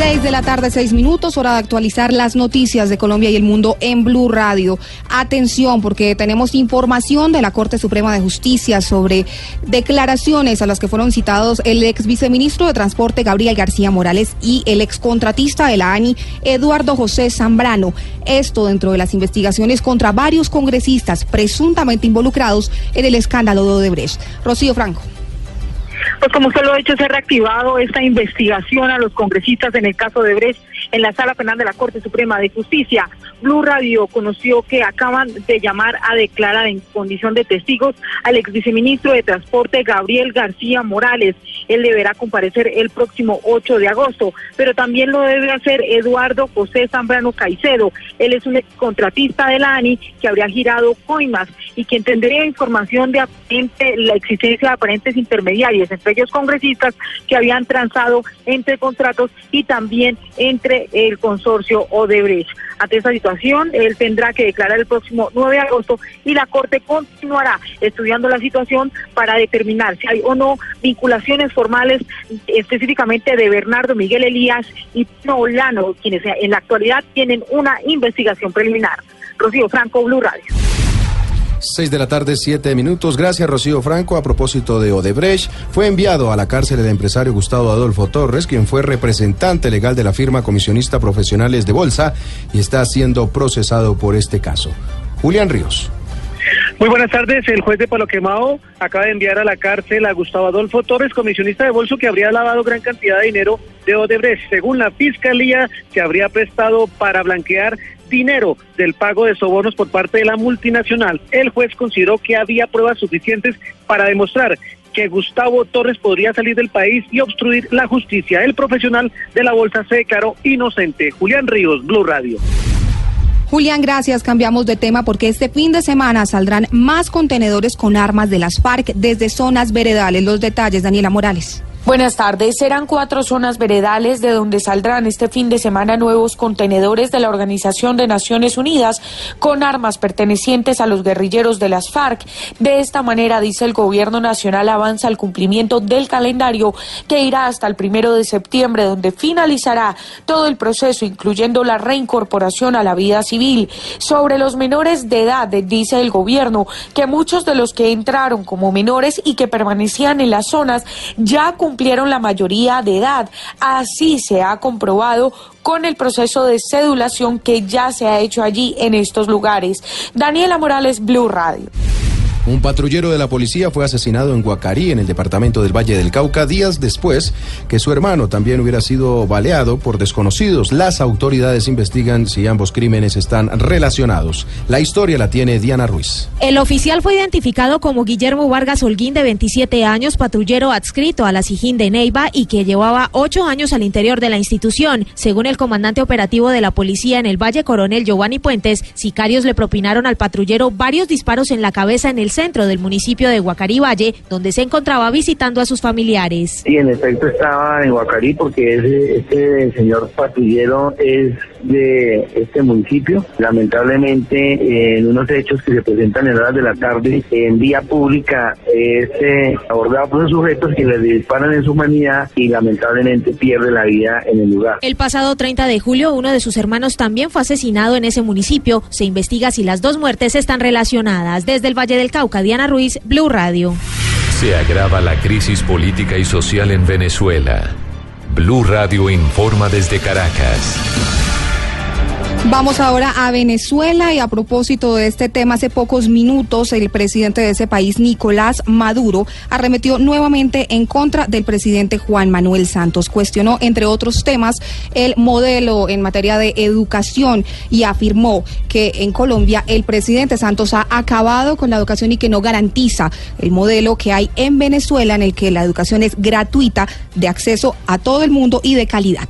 6 de la tarde, 6 minutos, hora de actualizar las noticias de Colombia y el mundo en Blue Radio. Atención, porque tenemos información de la Corte Suprema de Justicia sobre declaraciones a las que fueron citados el ex viceministro de Transporte Gabriel García Morales y el ex contratista de la ANI Eduardo José Zambrano. Esto dentro de las investigaciones contra varios congresistas presuntamente involucrados en el escándalo de Odebrecht. Rocío Franco. Pues como usted lo ha dicho, se ha reactivado esta investigación a los congresistas en el caso de Brecht en la Sala Penal de la Corte Suprema de Justicia. Blue Radio conoció que acaban de llamar a declarar en condición de testigos al ex viceministro de Transporte Gabriel García Morales. Él deberá comparecer el próximo 8 de agosto, pero también lo debe hacer Eduardo José Zambrano Caicedo. Él es un contratista de la ANI que habría girado coimas y quien tendría información de la existencia de aparentes intermediarios, entre ellos congresistas que habían transado entre contratos y también entre el consorcio Odebrecht. Ante esta situación, él tendrá que declarar el próximo 9 de agosto y la Corte continuará estudiando la situación para determinar si hay o no vinculaciones formales específicamente de Bernardo Miguel Elías y Nolano, quienes en la actualidad tienen una investigación preliminar. Rocío Franco, Blue Radio. 6 de la tarde, 7 minutos. Gracias, Rocío Franco. A propósito de Odebrecht, fue enviado a la cárcel el empresario Gustavo Adolfo Torres, quien fue representante legal de la firma comisionista profesionales de Bolsa y está siendo procesado por este caso. Julián Ríos. Muy buenas tardes. El juez de Palo Quemado acaba de enviar a la cárcel a Gustavo Adolfo Torres, comisionista de bolso que habría lavado gran cantidad de dinero de Odebrecht. Según la fiscalía, se habría prestado para blanquear dinero del pago de sobornos por parte de la multinacional. El juez consideró que había pruebas suficientes para demostrar que Gustavo Torres podría salir del país y obstruir la justicia. El profesional de la bolsa se declaró inocente. Julián Ríos, Blue Radio. Julián, gracias. Cambiamos de tema porque este fin de semana saldrán más contenedores con armas de las FARC desde zonas veredales. Los detalles, Daniela Morales. Buenas tardes. Serán cuatro zonas veredales de donde saldrán este fin de semana nuevos contenedores de la Organización de Naciones Unidas con armas pertenecientes a los guerrilleros de las FARC. De esta manera, dice el Gobierno Nacional, avanza el cumplimiento del calendario que irá hasta el primero de septiembre, donde finalizará todo el proceso, incluyendo la reincorporación a la vida civil. Sobre los menores de edad, dice el Gobierno que muchos de los que entraron como menores y que permanecían en las zonas ya cumplieron la mayoría de edad. Así se ha comprobado con el proceso de cedulación que ya se ha hecho allí en estos lugares. Daniela Morales, Blue Radio. Un patrullero de la policía fue asesinado en Guacarí, en el departamento del Valle del Cauca, días después que su hermano también hubiera sido baleado por desconocidos. Las autoridades investigan si ambos crímenes están relacionados. La historia la tiene Diana Ruiz. El oficial fue identificado como Guillermo Vargas Holguín, de 27 años, patrullero adscrito a la Sijín de Neiva y que llevaba ocho años al interior de la institución. Según el comandante operativo de la policía en el Valle Coronel Giovanni Puentes, sicarios le propinaron al patrullero varios disparos en la cabeza en el centro del municipio de Guacarí Valle, donde se encontraba visitando a sus familiares. Sí, en efecto estaba en Guacarí porque ese, ese señor patrullero es de este municipio. Lamentablemente, en unos hechos que se presentan en horas de la tarde, en vía pública, es eh, abordado por unos sujetos que le disparan en su humanidad y lamentablemente pierde la vida en el lugar. El pasado 30 de julio, uno de sus hermanos también fue asesinado en ese municipio. Se investiga si las dos muertes están relacionadas. Desde el Valle del Cauca, Diana Ruiz, Blue Radio. Se agrava la crisis política y social en Venezuela. Blue Radio informa desde Caracas. Vamos ahora a Venezuela y a propósito de este tema, hace pocos minutos el presidente de ese país, Nicolás Maduro, arremetió nuevamente en contra del presidente Juan Manuel Santos. Cuestionó, entre otros temas, el modelo en materia de educación y afirmó que en Colombia el presidente Santos ha acabado con la educación y que no garantiza el modelo que hay en Venezuela en el que la educación es gratuita, de acceso a todo el mundo y de calidad.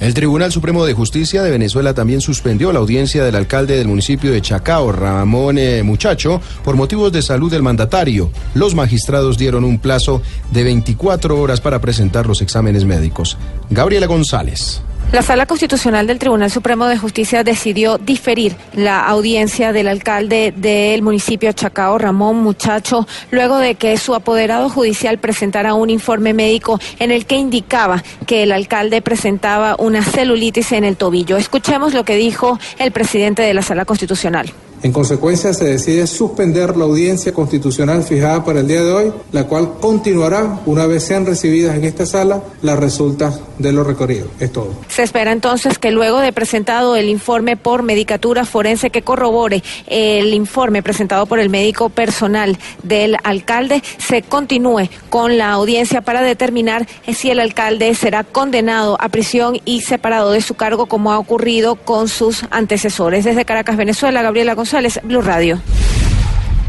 El Tribunal Supremo de Justicia de Venezuela también suspendió la audiencia del alcalde del municipio de Chacao, Ramón eh, Muchacho, por motivos de salud del mandatario. Los magistrados dieron un plazo de 24 horas para presentar los exámenes médicos. Gabriela González. La Sala Constitucional del Tribunal Supremo de Justicia decidió diferir la audiencia del alcalde del municipio Chacao, Ramón Muchacho, luego de que su apoderado judicial presentara un informe médico en el que indicaba que el alcalde presentaba una celulitis en el tobillo. Escuchemos lo que dijo el presidente de la Sala Constitucional. En consecuencia, se decide suspender la audiencia constitucional fijada para el día de hoy, la cual continuará una vez sean recibidas en esta sala las resultas de lo recorrido. Es todo. Se espera entonces que luego de presentado el informe por medicatura forense que corrobore el informe presentado por el médico personal del alcalde, se continúe con la audiencia para determinar si el alcalde será condenado a prisión y separado de su cargo como ha ocurrido con sus antecesores. Desde Caracas, Venezuela, Gabriela González. Blue Radio.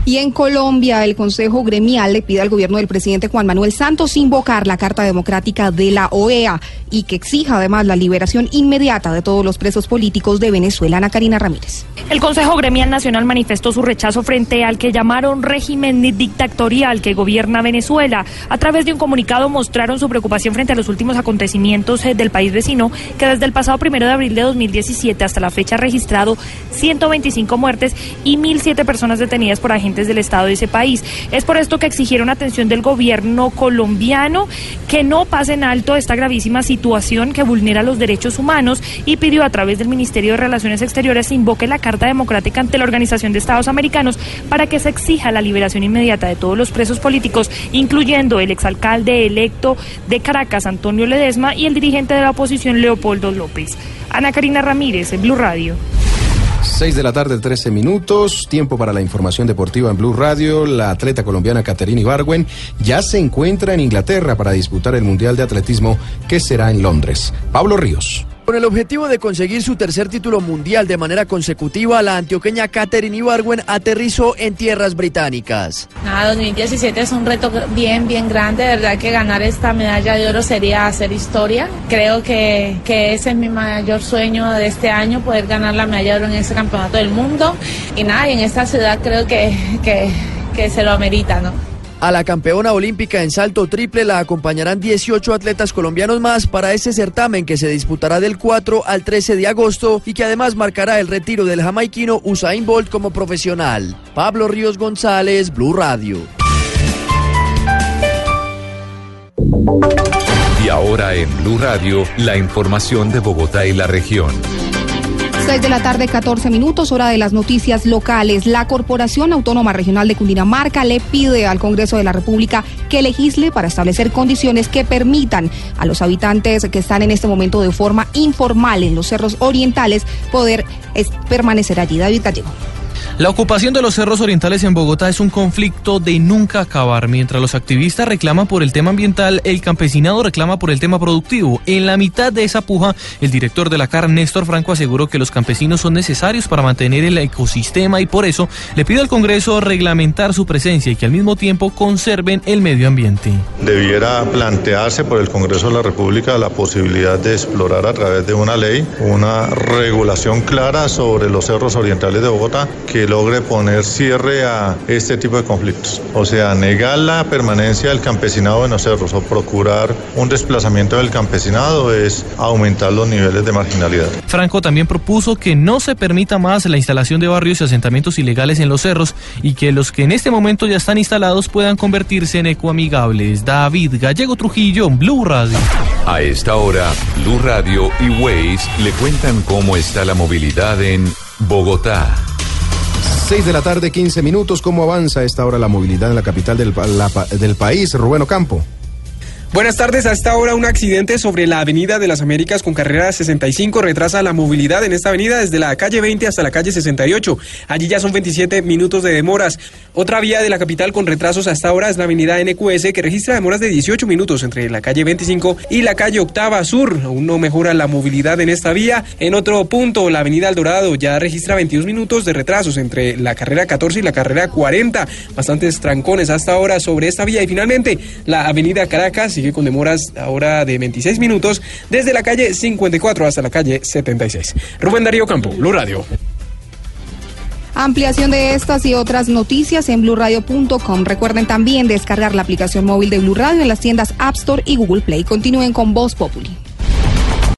Y en Colombia, el Consejo Gremial le pide al gobierno del presidente Juan Manuel Santos invocar la Carta Democrática de la OEA y que exija además la liberación inmediata de todos los presos políticos de Venezuela. Ana Karina Ramírez. El Consejo Gremial Nacional manifestó su rechazo frente al que llamaron régimen dictatorial que gobierna Venezuela. A través de un comunicado mostraron su preocupación frente a los últimos acontecimientos eh, del país vecino, que desde el pasado primero de abril de 2017 hasta la fecha ha registrado 125 muertes y 1.007 personas detenidas por agentes del Estado de ese país. Es por esto que exigieron atención del gobierno colombiano que no pase en alto esta gravísima situación que vulnera los derechos humanos y pidió a través del Ministerio de Relaciones Exteriores se invoque la Carta Democrática ante la Organización de Estados Americanos para que se exija la liberación inmediata de todos los presos políticos, incluyendo el exalcalde electo de Caracas, Antonio Ledesma, y el dirigente de la oposición, Leopoldo López. Ana Karina Ramírez, Blue Radio. 6 de la tarde, 13 minutos. Tiempo para la información deportiva en Blue Radio. La atleta colombiana Caterina Ibargüen ya se encuentra en Inglaterra para disputar el Mundial de Atletismo que será en Londres. Pablo Ríos. Con el objetivo de conseguir su tercer título mundial de manera consecutiva, la antioqueña Katherine Ibargüen aterrizó en tierras británicas. Nada, 2017 es un reto bien, bien grande. De verdad que ganar esta medalla de oro sería hacer historia. Creo que, que ese es mi mayor sueño de este año, poder ganar la medalla de oro en ese campeonato del mundo. Y nada, y en esta ciudad creo que, que, que se lo amerita, ¿no? A la campeona olímpica en salto triple la acompañarán 18 atletas colombianos más para ese certamen que se disputará del 4 al 13 de agosto y que además marcará el retiro del jamaiquino Usain Bolt como profesional. Pablo Ríos González, Blue Radio. Y ahora en Blue Radio, la información de Bogotá y la región. 6 de la tarde, 14 minutos, hora de las noticias locales. La Corporación Autónoma Regional de Cundinamarca le pide al Congreso de la República que legisle para establecer condiciones que permitan a los habitantes que están en este momento de forma informal en los cerros orientales poder permanecer allí. David Gallego. La ocupación de los cerros orientales en Bogotá es un conflicto de nunca acabar. Mientras los activistas reclaman por el tema ambiental, el campesinado reclama por el tema productivo. En la mitad de esa puja, el director de la CAR, Néstor Franco, aseguró que los campesinos son necesarios para mantener el ecosistema y por eso le pide al Congreso reglamentar su presencia y que al mismo tiempo conserven el medio ambiente. Debiera plantearse por el Congreso de la República la posibilidad de explorar a través de una ley una regulación clara sobre los cerros orientales de Bogotá que logre poner cierre a este tipo de conflictos. O sea, negar la permanencia del campesinado en los cerros o procurar un desplazamiento del campesinado es aumentar los niveles de marginalidad. Franco también propuso que no se permita más la instalación de barrios y asentamientos ilegales en los cerros y que los que en este momento ya están instalados puedan convertirse en ecoamigables. David Gallego Trujillo, Blue Radio. A esta hora, Blue Radio y Waze le cuentan cómo está la movilidad en Bogotá. 6 de la tarde, 15 minutos. ¿Cómo avanza a esta hora la movilidad en la capital del, del país? Rubén Ocampo. Buenas tardes. A esta hora un accidente sobre la Avenida de las Américas con carrera 65 retrasa la movilidad en esta avenida desde la calle 20 hasta la calle 68. Allí ya son 27 minutos de demoras. Otra vía de la capital con retrasos a esta hora es la avenida NQS que registra demoras de 18 minutos entre la calle 25 y la calle Octava Sur. Aún no mejora la movilidad en esta vía. En otro punto, la avenida Eldorado ya registra 22 minutos de retrasos entre la carrera 14 y la carrera 40. Bastantes trancones hasta ahora sobre esta vía. Y finalmente, la avenida Caracas sigue con demoras ahora de 26 minutos desde la calle 54 hasta la calle 76. Rubén Darío Campo, Blue Radio. Ampliación de estas y otras noticias en blurradio.com. Recuerden también descargar la aplicación móvil de Blue Radio en las tiendas App Store y Google Play. Continúen con Voz Populi.